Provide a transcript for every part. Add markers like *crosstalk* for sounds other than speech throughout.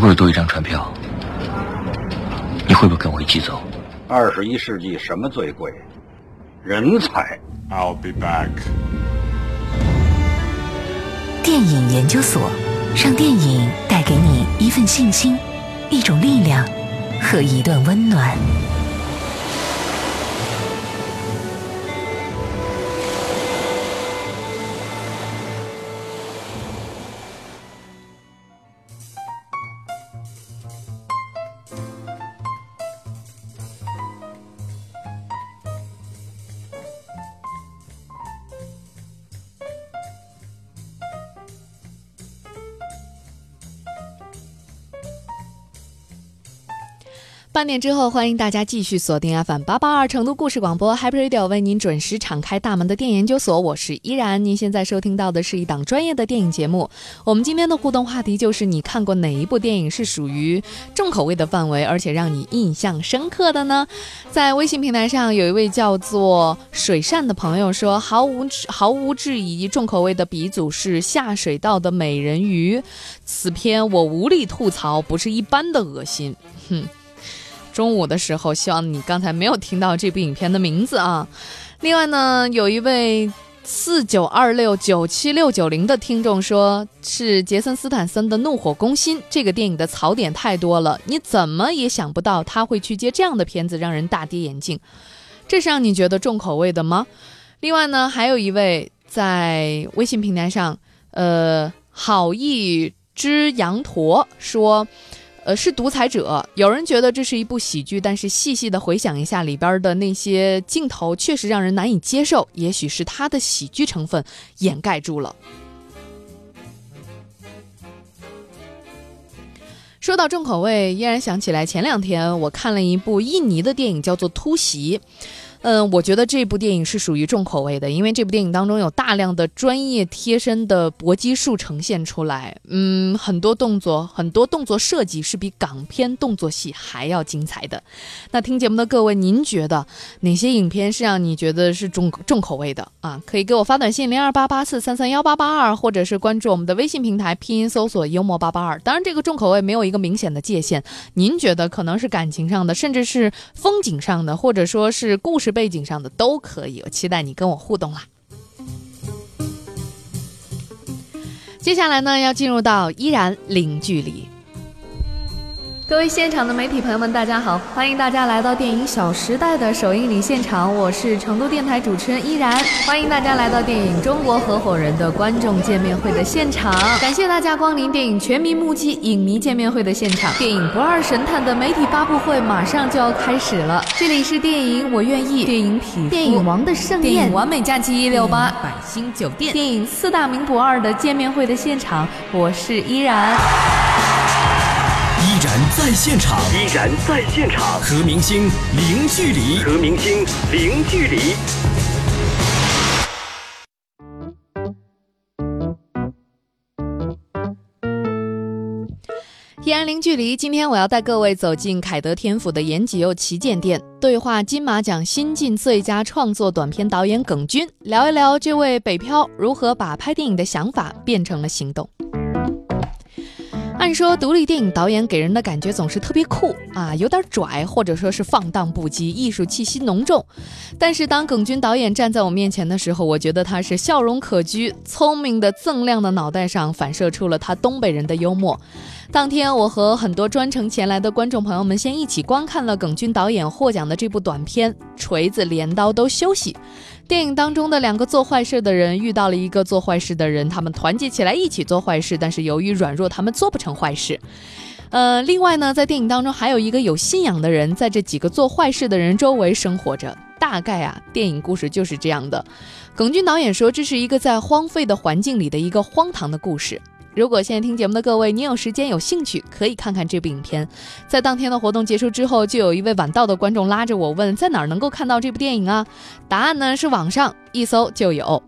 果有多一张船票，你会不会跟我一起走？二十一世纪什么最贵？人才。I'll be back。电影研究所，让电影带给你一份信心，一种力量和一段温暖。半点之后，欢迎大家继续锁定 FM 八八二成都故事广播 Happy Radio，为您准时敞开大门的电影研究所，我是依然。您现在收听到的是一档专业的电影节目。我们今天的互动话题就是：你看过哪一部电影是属于重口味的范围，而且让你印象深刻的呢？在微信平台上，有一位叫做水善的朋友说，毫无毫无质疑，重口味的鼻祖是下水道的美人鱼。此片我无力吐槽，不是一般的恶心。哼。中午的时候，希望你刚才没有听到这部影片的名字啊。另外呢，有一位四九二六九七六九零的听众说，是杰森斯坦森的《怒火攻心》这个电影的槽点太多了，你怎么也想不到他会去接这样的片子，让人大跌眼镜。这是让你觉得重口味的吗？另外呢，还有一位在微信平台上，呃，好意之羊驼说。呃，是独裁者。有人觉得这是一部喜剧，但是细细的回想一下里边的那些镜头，确实让人难以接受。也许是他的喜剧成分掩盖住了。说到重口味，依然想起来前两天我看了一部印尼的电影，叫做《突袭》。嗯，我觉得这部电影是属于重口味的，因为这部电影当中有大量的专业贴身的搏击术呈现出来。嗯，很多动作，很多动作设计是比港片动作戏还要精彩的。那听节目的各位，您觉得哪些影片是让你觉得是重重口味的啊？可以给我发短信零二八八四三三幺八八二，或者是关注我们的微信平台，拼音搜索幽默八八二。当然，这个重口味没有一个明显的界限，您觉得可能是感情上的，甚至是风景上的，或者说是故事。背景上的都可以，我期待你跟我互动啦。接下来呢，要进入到依然零距离。各位现场的媒体朋友们，大家好！欢迎大家来到电影《小时代》的首映礼现场，我是成都电台主持人依然。欢迎大家来到电影《中国合伙人》的观众见面会的现场，感谢大家光临电影全民目击影迷见面会的现场。电影《不二神探》的媒体发布会马上就要开始了，这里是电影《我愿意》，电影《匹夫》，电影《王的盛宴》，电影《完美假期一六八》，百星酒店，电影《四大名捕二》的见面会的现场，我是依然。现场，依然在现场，和明星零距离，和明星零距离。依然零距离。今天我要带各位走进凯德天府的延吉又旗舰店，对话金马奖新晋最佳创作短片导演耿军，聊一聊这位北漂如何把拍电影的想法变成了行动。按说，独立电影导演给人的感觉总是特别酷啊，有点拽，或者说是放荡不羁，艺术气息浓重。但是当耿军导演站在我面前的时候，我觉得他是笑容可掬，聪明的锃亮的脑袋上反射出了他东北人的幽默。当天，我和很多专程前来的观众朋友们先一起观看了耿军导演获奖的这部短片《锤子镰刀都休息》。电影当中的两个做坏事的人遇到了一个做坏事的人，他们团结起来一起做坏事，但是由于软弱，他们做不成坏事。呃，另外呢，在电影当中还有一个有信仰的人，在这几个做坏事的人周围生活着。大概啊，电影故事就是这样的。耿军导演说，这是一个在荒废的环境里的一个荒唐的故事。如果现在听节目的各位，您有时间有兴趣，可以看看这部影片。在当天的活动结束之后，就有一位晚到的观众拉着我问，在哪儿能够看到这部电影啊？答案呢是网上，一搜就有。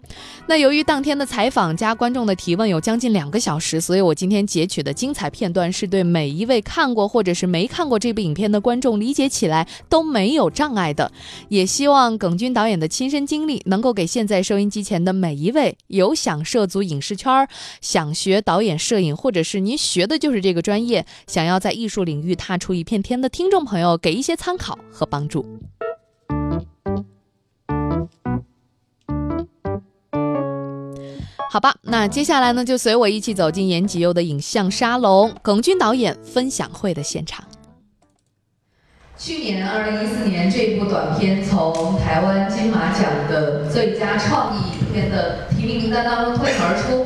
那由于当天的采访加观众的提问有将近两个小时，所以我今天截取的精彩片段是对每一位看过或者是没看过这部影片的观众理解起来都没有障碍的。也希望耿军导演的亲身经历能够给现在收音机前的每一位有想涉足影视圈、想学导演摄影，或者是您学的就是这个专业，想要在艺术领域踏出一片天的听众朋友给一些参考和帮助。好吧，那接下来呢，就随我一起走进严吉佑的影像沙龙，耿军导演分享会的现场。去年二零一四年，这部短片从台湾金马奖的最佳创意影片的提名名单当中脱颖而出，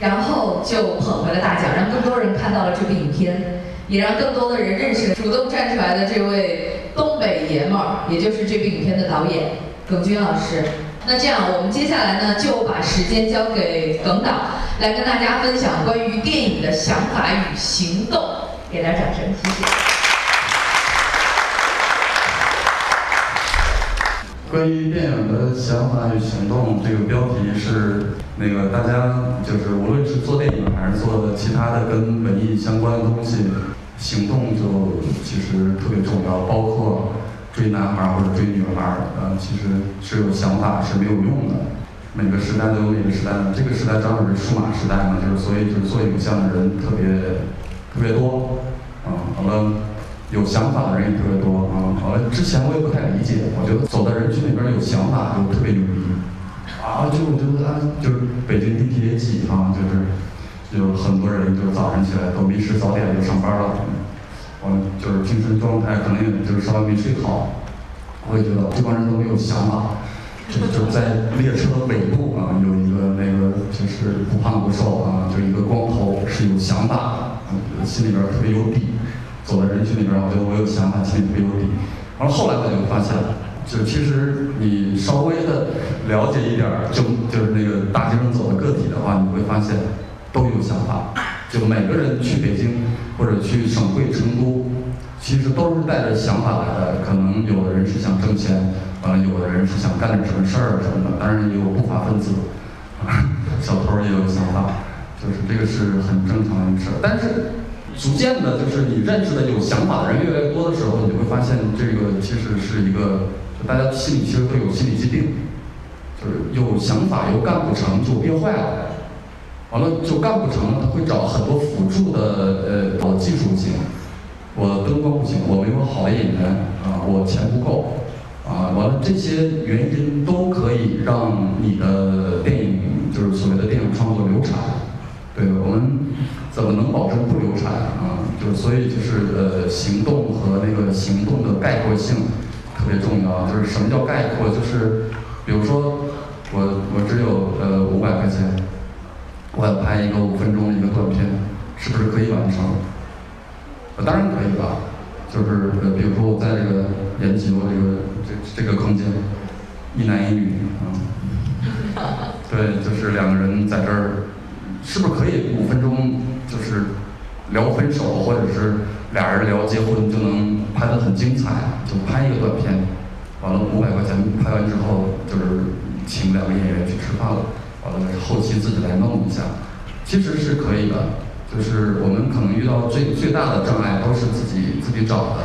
然后就捧回了大奖，让更多人看到了这部影片，也让更多的人认识了主动站出来的这位东北爷们儿，也就是这部影片的导演耿军老师。那这样，我们接下来呢，就把时间交给耿导，来跟大家分享关于电影的想法与行动。给点掌声，谢谢。关于电影的想法与行动，这个标题是那个大家就是无论是做电影还是做其他的跟文艺相关的东西，行动就其实特别重要，包括。追男孩或者追女孩，呃，其实是有想法是没有用的。每个时代都有每个时代的，这个时代正好是数码时代嘛，就是所以就是做影像的人特别特别多，啊，好了，有想法的人也特别多，啊，好了，之前我也不太理解，我觉得走在人群里边有想法就特别牛逼，啊，就我觉得啊，就是北京地铁挤啊，就是有很多人就是早上起来都没吃早点就上班了。就是精神状态可能也就是稍微没睡好，我也觉得这帮人都没有想法，就就在列车尾部啊有一个那个就是不胖不瘦啊，就一个光头是有想法，心里边特别有底，走在人群里边，我觉得我有想法，心里特别有底。然后后来我就发现，就其实你稍微的了解一点，就就是那个大街上走的个体的话，你会发现都有想法。就每个人去北京或者去省会成都，其实都是带着想法来的。可能有的人是想挣钱，完了有的人是想干点什么事儿什么的。当然也有不法分子，*laughs* 小偷也有想法，就是这个是很正常的一事儿。但是逐渐的，就是你认识的有想法的人越来越多的时候，你会发现这个其实是一个，大家心里其实都有心理疾病，就是有想法又干不成就憋坏了。完了就干不成，他会找很多辅助的呃的技术性。我灯光不行，我没有好的演员啊，我钱不够啊。完了这些原因都可以让你的电影就是所谓的电影创作流产。对我们怎么能保证不流产啊？就所以就是呃行动和那个行动的概括性特别重要。就是什么叫概括？就是比如说我我只有呃五百块钱。我要拍一个五分钟的一个短片，是不是可以完成？呃，当然可以了。就是呃，比如说我在这个延吉我这个这这个空间，一男一女啊，*laughs* 对，就是两个人在这儿，是不是可以五分钟就是聊分手，或者是俩人聊结婚就能拍得很精彩？就拍一个短片，完了五百块钱拍完之后，就是请两个演员去吃饭了。呃，后期自己来弄一下，其实是可以的。就是我们可能遇到最最大的障碍都是自己自己找的，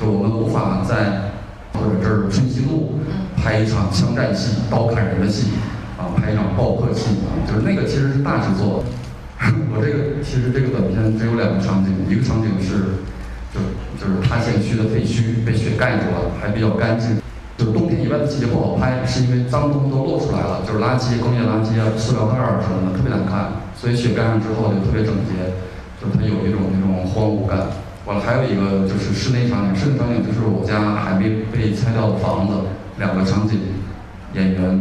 就我们无法在或者这儿春熙路拍一场枪战戏、刀砍人的戏，啊，拍一场爆破戏，就是那个其实是大制作。*laughs* 我这个其实这个短片只有两个场景，一个场景是就就是塌陷区的废墟被雪盖住了，还比较干净。就冬天以外的季节不好拍，是因为脏东西都露出来了，就是垃圾、工业垃圾啊、塑料袋儿什么的，特别难看。所以雪盖上之后就特别整洁，就是它有一种那种荒芜感。完了，还有一个就是室内场景，室内场景就是我家还没被拆掉的房子，两个场景，演员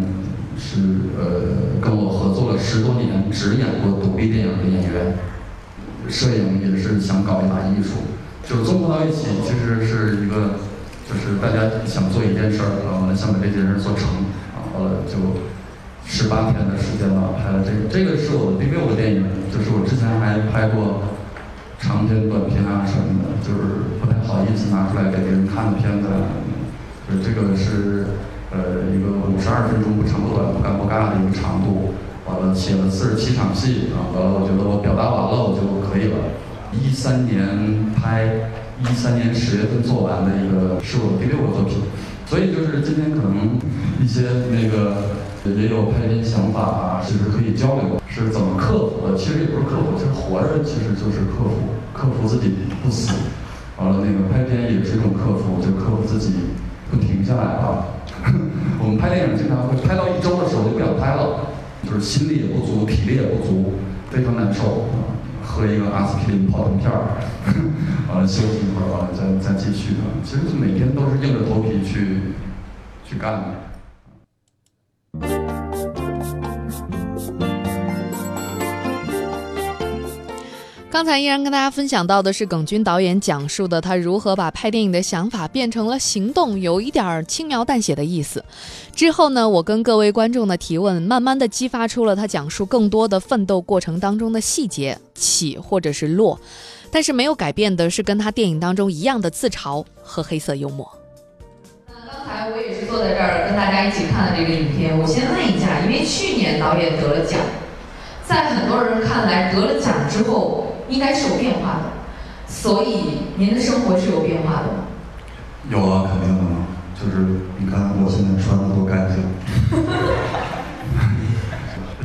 是呃跟我合作了十多年，只演过独立电影的演员，摄影也是想搞一把艺术，就综合到一起，其实是一个。就是大家想做一件事儿，然后想把这件事做成，然后呢就十八天的时间吧，拍了这个。这个是我的第六个电影，就是我之前还拍过长片、短片啊什么的，就是不太好意思拿出来给别人看的片子。就这个是呃，一个五十二分钟不长不短、不干不尬的一个长度。完了，写了四十七场戏啊，完了，我觉得我表达完了，我就可以了。一三年拍，一三年十月份做完的一个是我第六个作品，所以就是今天可能一些那个也有拍片想法啊，其实可以交流，是怎么克服的？其实也不是克服，其实活着其实就是克服，克服自己不死。完了，那个拍片也是一种克服，就克服自己不停下来啊。*laughs* 我们拍电影经常会拍到一周的时候就不想拍了。就是心力也不足，体力也不足，非常难受。喝一个阿司匹林泡腾片儿，*laughs* 完了休息一会儿，完了再再继续。其实是每天都是硬着头皮去去干的。刚才依然跟大家分享到的是耿军导演讲述的他如何把拍电影的想法变成了行动，有一点儿轻描淡写的意思。之后呢，我跟各位观众的提问，慢慢的激发出了他讲述更多的奋斗过程当中的细节，起或者是落。但是没有改变的是跟他电影当中一样的自嘲和黑色幽默。那刚才我也是坐在这儿跟大家一起看了这个影片，我先问一下，因为去年导演得了奖，在很多人看来得了奖之后。应该是有变化的，所以您的生活是有变化的？有啊，肯定的嘛。就是你看我现在穿的多干净。*laughs*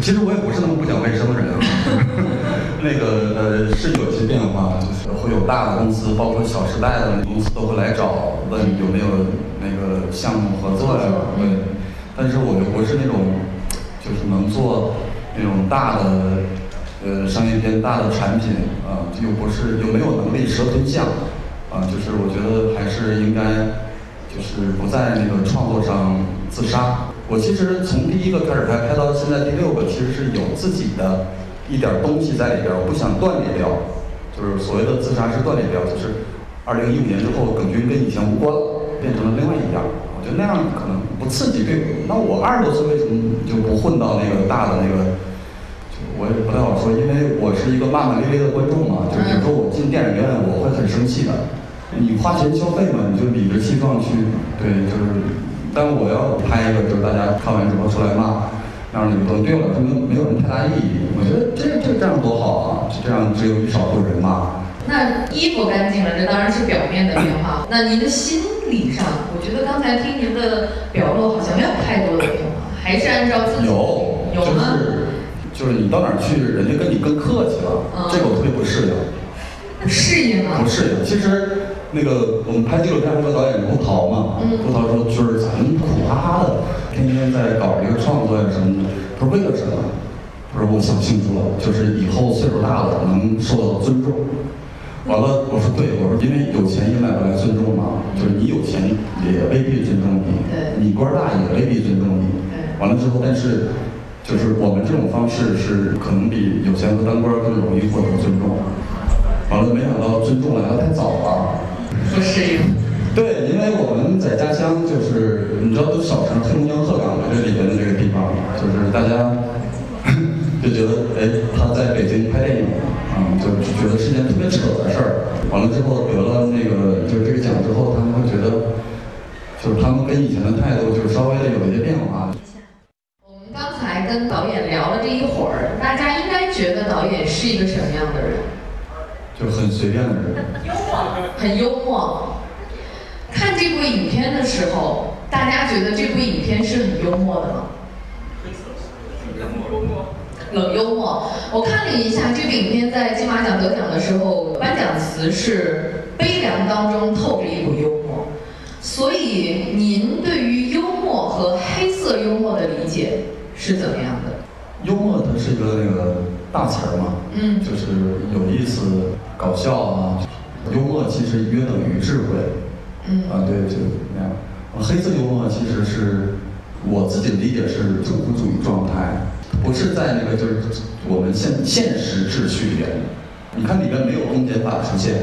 其实我也不是那么不讲卫生的人。*laughs* 那个呃是有些变化，就是会有大的公司，包括小时代的公司都会来找，问有没有那个项目合作呀？对。但是我又不是那种，就是能做那种大的。呃，商业片大的产品啊，又不是又没有能力蛇吞象，啊，就是我觉得还是应该，就是不在那个创作上自杀。我其实从第一个开始拍，拍到现在第六个，其实是有自己的一点东西在里边，我不想断裂掉。就是所谓的自杀是断裂掉，就是二零一五年之后，耿军跟以前无关了，变成了另外一样。我觉得那样可能不刺激，对。那我二十多岁为什么就不混到那个大的那个？我也不太好说，因为我是一个骂骂咧咧的观众嘛。就比如说我进电影院，我会很生气的。你花钱消费嘛，你就理直气壮去。对，就是。但我要拍一个，就是大家看完之后出来骂，让你们都对了，就没没有什么太大意义。我觉得这这这样多好啊！这样只有一少数人骂。那衣服干净了，这当然是表面的变化。*laughs* 那您的心理上，我觉得刚才听您的表露，好像没有太多的变化，还是按照自己有有吗？就是你到哪儿去，人家跟你更客气了，这个我特别不适应。不适应啊？不适应。其实那个我们拍纪录片那个导演吴涛嘛，吴涛说就是咱们苦哈哈的，天天在搞这个创作呀什么的，他说为了什么？他说我想清楚了，就是以后岁数大了能受到尊重。完了，我说对，我说因为有钱也买不来尊重嘛，就是你有钱也未必尊重你，你官大也未必尊重你。完了之后，但是。就是我们这种方式是可能比有钱的当官更容易获得尊重。完了，没想到尊重来的太早了。不适应。对，因为我们在家乡就是你知道都小城黑龙江鹤岗这里边的这个地方，就是大家 *laughs* 就觉得哎他在北京拍电影啊，就觉得是件特别扯的事儿。完了之后得了那个就是这个奖之后，他们会觉得就是他们跟以前的态度就是稍微的有一些变化。跟导演聊了这一会儿，大家应该觉得导演是一个什么样的人？就很随便的人，幽默，很幽默。看这部影片的时候，大家觉得这部影片是很幽默的吗？冷幽默。冷幽默。我看了一下这部影片在金马奖得奖的时候，颁奖词是“悲凉当中透着一股幽默”。所以，您对于幽默和黑色幽默的理解？是怎么样的？幽默它是一个那个大词儿嘛，嗯，就是有意思、搞笑啊。幽默其实约等于智慧，嗯，啊对，就那样。黑色幽默其实是我自己的理解是正负主义状态，不是在那个就是我们现现实秩序里面。你看里边没有公检法出现。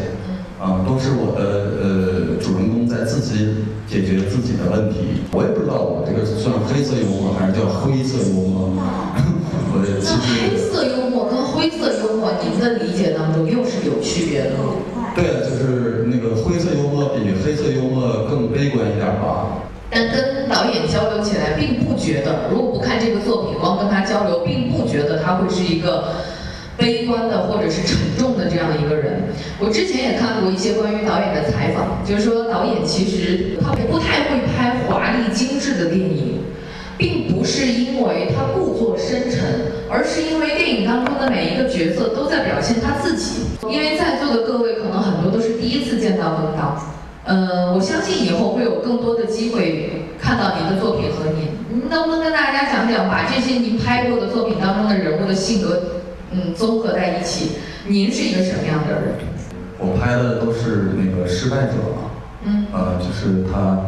啊，都是我的呃主人公在自己解决自己的问题。我也不知道我这个算黑色幽默还是叫灰色幽默。*laughs* 我那黑色幽默跟灰色幽默，您的理解当中又是有区别的吗？对啊，就是那个灰色幽默比黑色幽默更悲观一点吧。但跟导导演交流起来，并不觉得，如果不看这个作品，光跟他交流，并不觉得他会是一个悲观的或者是沉重的这样一个人。我之前也看过一些关于导演的采访，就是说导演其实他不太会拍华丽精致的电影。并不是因为他故作深沉，而是因为电影当中的每一个角色都在表现他自己。因为在座的各位可能很多都是第一次见到冯导，呃，我相信以后会有更多的机会看到您的作品和您。您能不能跟大家讲讲，把这些您拍过的作品当中的人物的性格，嗯，综合在一起，您是一个什么样的人？我拍的都是那个失败者嘛，嗯，呃，就是他，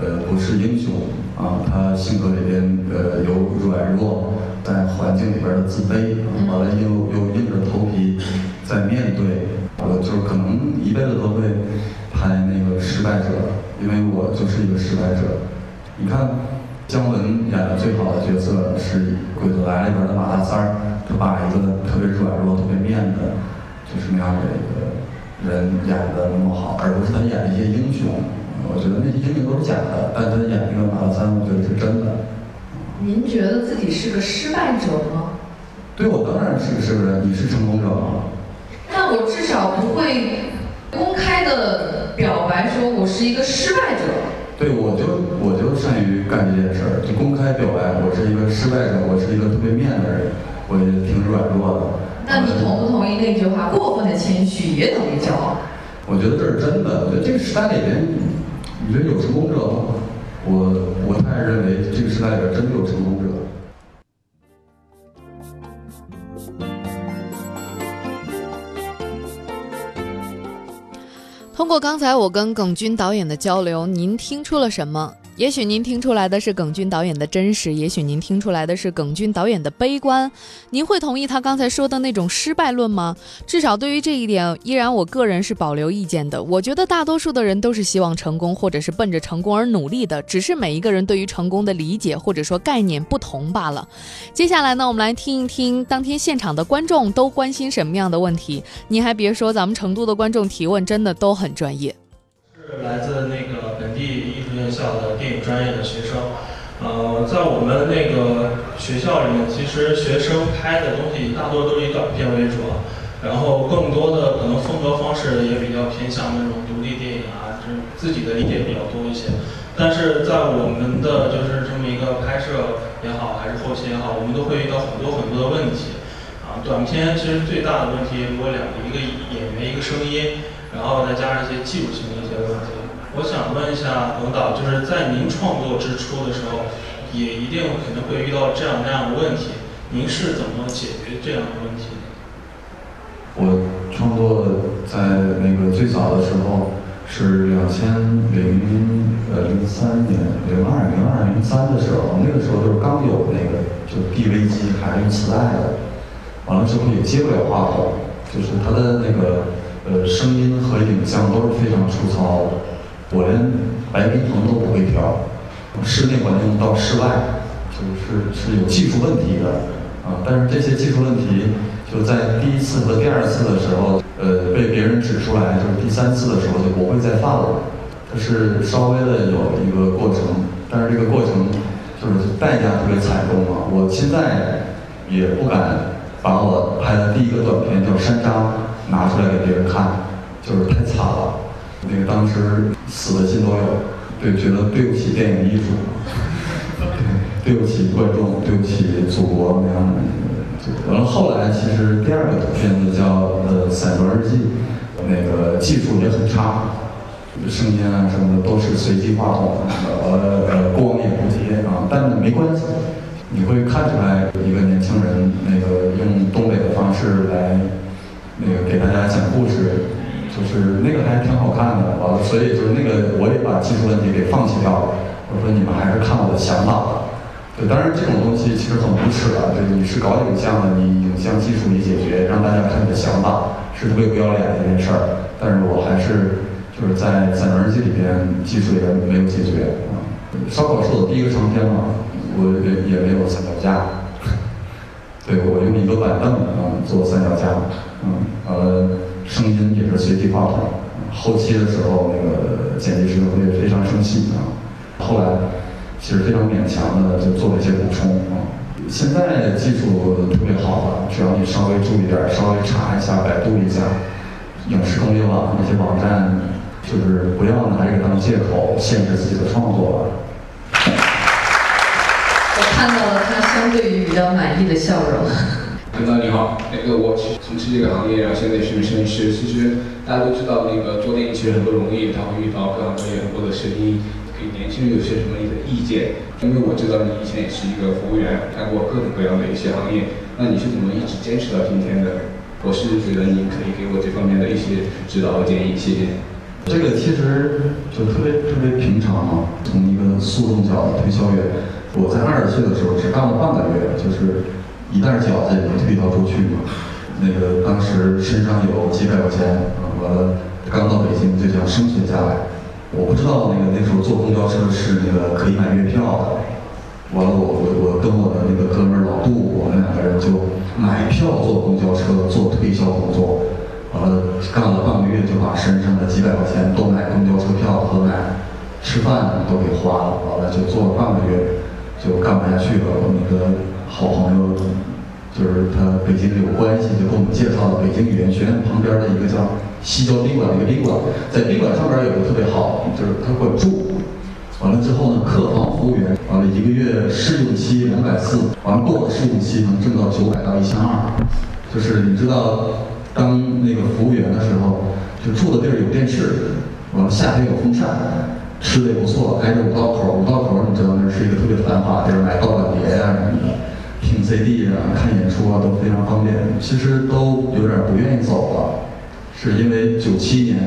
呃，不是英雄。啊，他性格里边呃有软弱，在环境里边的自卑，完了又又硬着头皮在面对，我就可能一辈子都会拍那个失败者，因为我就是一个失败者。你看姜文演的最好的角色是《鬼子来了》里边的马大三把一个特别软弱、特别面的，就是那样的一个人演的那么好，而不是他演一些英雄。我觉得那些英雄都是假的，但他演那个马大三，我觉得是真的。您觉得自己是个失败者吗？对，我当然是个失败者。你是成功者吗？那我至少不会公开的表白说我是一个失败者。对，我就我就善于干这件事儿，就公开表白我是一个失败者，我是一个特别面的人，我也挺软弱的。那你同不同意那句话？过分的谦虚也等于骄傲。我觉得这是真的。我觉得这个时代里面。你觉得有成功者吗？我我太认为这个时代里边真的有成功者。通过刚才我跟耿军导演的交流，您听出了什么？也许您听出来的是耿军导演的真实，也许您听出来的是耿军导演的悲观。您会同意他刚才说的那种失败论吗？至少对于这一点，依然我个人是保留意见的。我觉得大多数的人都是希望成功，或者是奔着成功而努力的，只是每一个人对于成功的理解或者说概念不同罢了。接下来呢，我们来听一听当天现场的观众都关心什么样的问题。你还别说，咱们成都的观众提问真的都很专业。是来自那个本地艺术院校的电影专业的学生，呃，在我们那个学校里面，其实学生拍的东西大多都是以短片为主，然后更多的可能风格方式也比较偏向那种独立电影啊，就是自己的理解比较多一些。但是在我们的就是这么一个拍摄也好，还是后期也好，我们都会遇到很多很多的问题。啊，短片其实最大的问题，如果两个一个演员一个声音。然后再加上一些技术性的我想问一下冯导，就是在您创作之初的时候，也一定肯定会遇到这样那样的问题，您是怎么解决这样的问题？我创作在那个最早的时候是两千零呃零三年、零二、零二、零三的时候，那个时候就是刚有那个就 DV 机还是用磁带的，完了之后也接不了话筒，就是它的那个。呃，声音和影像都是非常粗糙的，我连白平衡都不会调。室内环境到室外，就是是有技术问题的啊。但是这些技术问题就在第一次和第二次的时候，呃，被别人指出来，就是第三次的时候就不会再犯了。它是稍微的有一个过程，但是这个过程就是代价特别惨重啊。我现在也不敢把我拍的第一个短片叫《山楂》。拿出来给别人看，就是太惨了。那个当时死的心都有，对，觉得对不起电影艺术，对对不起观众，对不起祖国那样的。完了后来，其实第二个片子叫呃《散装日记》，那个技术也很差，声音啊什么的都是随机话筒，呃呃光也不接啊，但没关系，你会看出来一个年轻人那个用东北的方式来。那个给大家讲故事，就是那个还挺好看的，完了，所以就是那个我也把技术问题给放弃掉了。我说你们还是看我的想法吧。对，当然这种东西其实很无耻的。对，你是搞影像的，你影像技术你解决，让大家看你的想法，是特别不要脸的一件事儿。但是我还是就是在《散文日记》里边技术也没有解决。烧烤是我第一个长片嘛，我也也没有三脚架。*laughs* 对，我用一个板凳啊做三脚架。嗯，完了，声音也是随机话筒。后期的时候，那个剪辑师会非常生气啊。后来，其实非常勉强的就做了一些补充啊。现在技术特别好了，只要你稍微注意点，稍微查一下、百度一下，影视工业网那些网站，就是不要拿这个当借口限制自己的创作了。我看到了他相对于比较满意的笑容。领导你好，那个我从事这个行业，然后现在是个摄影师。其实大家都知道，那个做电影其实很不容易，他会遇到各行各业很多的声音。给年轻人有些什么的意见？因为我知道你以前也是一个服务员，干过各种各样的一些行业，那你是怎么一直坚持到今天的？我是觉得你可以给我这方面的一些指导和建议，谢谢。这个其实就特别特别平常啊，从一个速冻饺子推销员，我在二十岁的时候只干了半个月，就是一袋饺子也能推销出去嘛。那个当时身上有几百块钱，完了刚到北京就想生存下来。我不知道那个那时候坐公交车是那个可以买月票的，完了我我我跟我的那个哥们儿老杜，我们两个人就买票坐公交车做推销工作，完了干了半个月就把身上的几百块钱都买公交车票和买吃饭都给花了，完了就做了半个月就干不下去了。我那个好朋友就是他北京有关系，就给我们介绍了北京语言学院旁边的一个叫。西郊宾馆的一个宾馆，在宾馆上边有个特别好，就是他管住。完了之后呢，客房服务员，完了一个月试用期两百四，完了过了试用期能挣到九百到一千二。就是你知道，当那个服务员的时候，就住的地儿有电视，完了夏天有风扇，吃的也不错，挨着五道口，五道口你知道那是一个特别繁华的地儿，买盗版碟啊什么的，听 CD 啊，看演出啊都非常方便。其实都有点不愿意走了。是因为九七年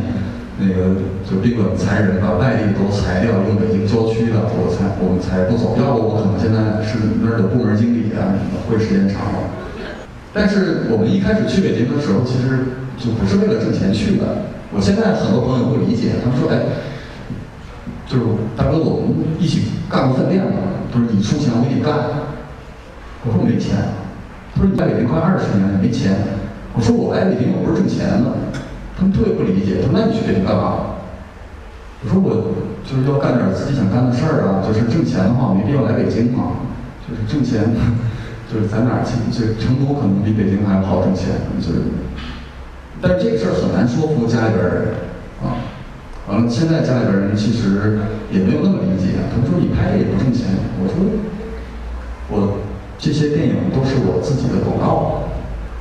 那个就宾馆裁人，把外地都裁掉，用北京郊区的，我才我们才不走。要不我可能现在是那儿的部门经理啊什么的，会时间长。但是我们一开始去北京的时候，其实就不是为了挣钱去的。我现在很多朋友不理解，他们说：“哎，就是大哥，我们一起干过饭店嘛，他说你出钱，我给你干。”我说没钱。他说你在北京快二十年了，没钱。我说我来北京，我不是挣钱的。他们特别不理解，他说：“那你去北京干嘛？”我说：“我就是要干点自己想干的事儿啊，就是挣钱的话，没必要来北京嘛。就是挣钱，*laughs* 就是在哪儿去？就成都可能比北京还要好挣钱。就是，但是这个事儿很难说服家里边人啊。完了，现在家里边人其实也没有那么理解。他们说你拍也不挣钱。我说我这些电影都是我自己的广告，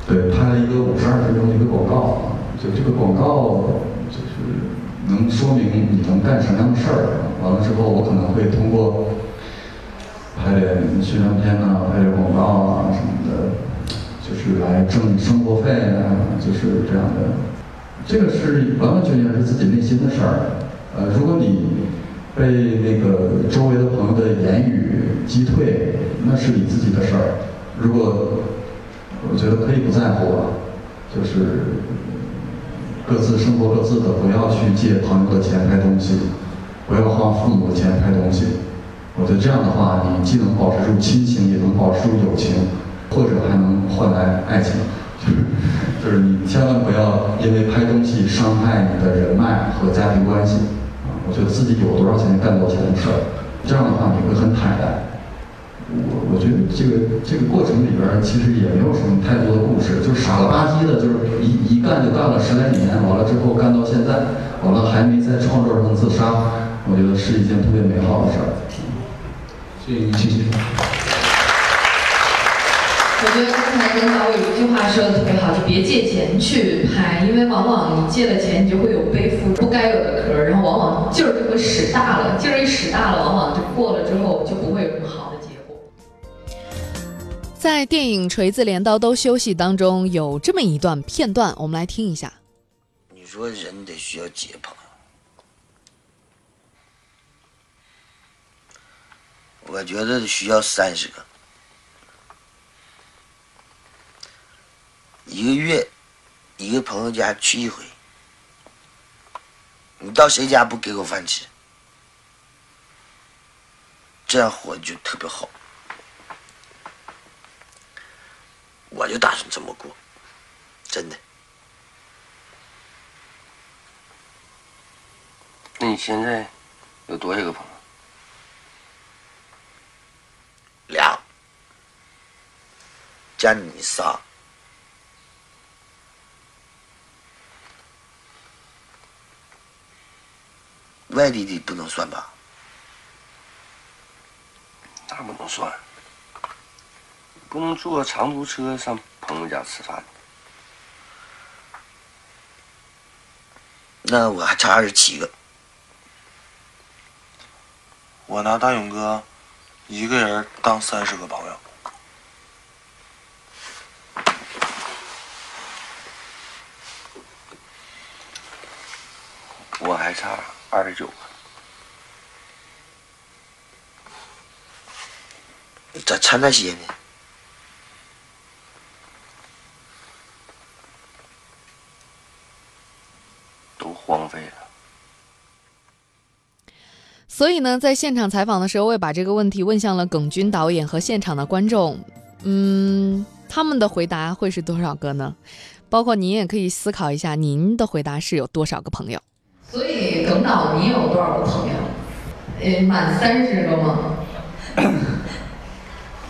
对，拍了一个五十二分钟的一个广告。”就这个广告，就是能说明你能干什么样的事儿。完了之后，我可能会通过拍点宣传片呐，拍点广告啊什么的，就是来挣生活费啊，就是这样的。这个是完完全全是自己内心的事儿。呃，如果你被那个周围的朋友的言语击退，那是你自己的事儿。如果我觉得可以不在乎了，就是。各自生活各自的，不要去借朋友的钱拍东西，不要花父母的钱拍东西。我觉得这样的话，你既能保持住亲情，也能保持住友情，或者还能换来爱情。*laughs* 就是就是你千万不要因为拍东西伤害你的人脉和家庭关系。我觉得自己有多少钱干多少钱的事儿，这样的话你会很坦然。我我觉得这个这个过程里边其实也没有什么太多的故事，就傻了吧唧的，就是一一干就干了十来年，完了之后干到现在，完了还没在创作上自杀，我觉得是一件特别美好的事儿。谢谢你，谢谢。我觉得刚才领导有一句话说的特别好，就别借钱去拍，因为往往你借了钱，你就会有背负不该有的壳，然后往往劲儿就会使大了，劲儿一使大了，往往就过了之后就不会有什么好的结果。在电影《锤子镰刀都休息》当中有这么一段片段，我们来听一下。你说人得需要解剖？我觉得需要三十个，一个月一个朋友家去一回。你到谁家不给口饭吃？这样活就特别好。我就打算这么过。真的。那你现在有多少个朋友？俩加你仨。外地的不能算吧？那不能算，不能坐长途车上朋友家吃饭。那我还差二十七个。我拿大勇哥一个人当三十个朋友。我还差二十九个。咋差那些呢？都荒废了。所以呢，在现场采访的时候，我也把这个问题问向了耿军导演和现场的观众。嗯，他们的回答会是多少个呢？包括您也可以思考一下，您的回答是有多少个朋友？所以，耿导，你有多少个朋友？呃，满三十个吗？*coughs*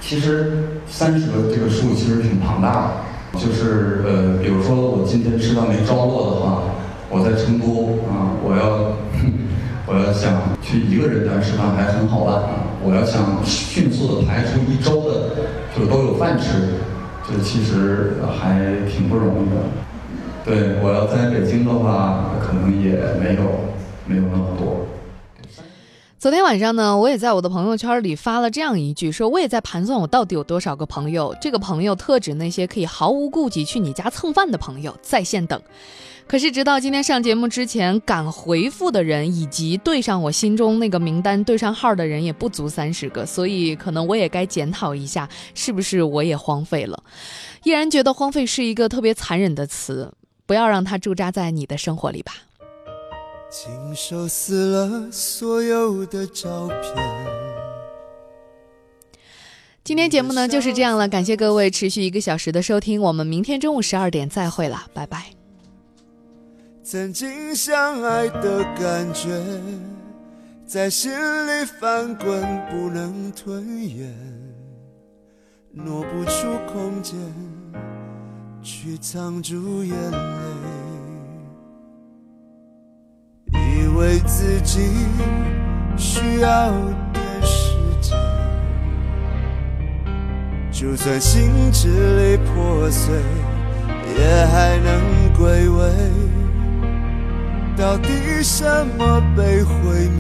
其实三十个这个数其实挺庞大的，就是呃，比如说我今天吃饭没着落的话，我在成都啊，我要 *laughs* 我要想去一个人家吃饭还很好办，我要想迅速的排出一周的就都有饭吃，这其实还挺不容易的。对我要在北京的话，可能也没有没有那么多。昨天晚上呢，我也在我的朋友圈里发了这样一句，说我也在盘算我到底有多少个朋友。这个朋友特指那些可以毫无顾忌去你家蹭饭的朋友，在线等。可是直到今天上节目之前，敢回复的人以及对上我心中那个名单对上号的人也不足三十个，所以可能我也该检讨一下，是不是我也荒废了？依然觉得荒废是一个特别残忍的词，不要让它驻扎在你的生活里吧。亲手撕了所有的照片。今天节目呢就是这样了，感谢各位持续一个小时的收听，我们明天中午十二点再会了，拜拜。曾经相爱的感觉，在心里翻滚，不能吞咽，挪不出空间去藏住眼泪。以为自己需要点时间，就算心支离破碎，也还能归位。到底什么被毁灭？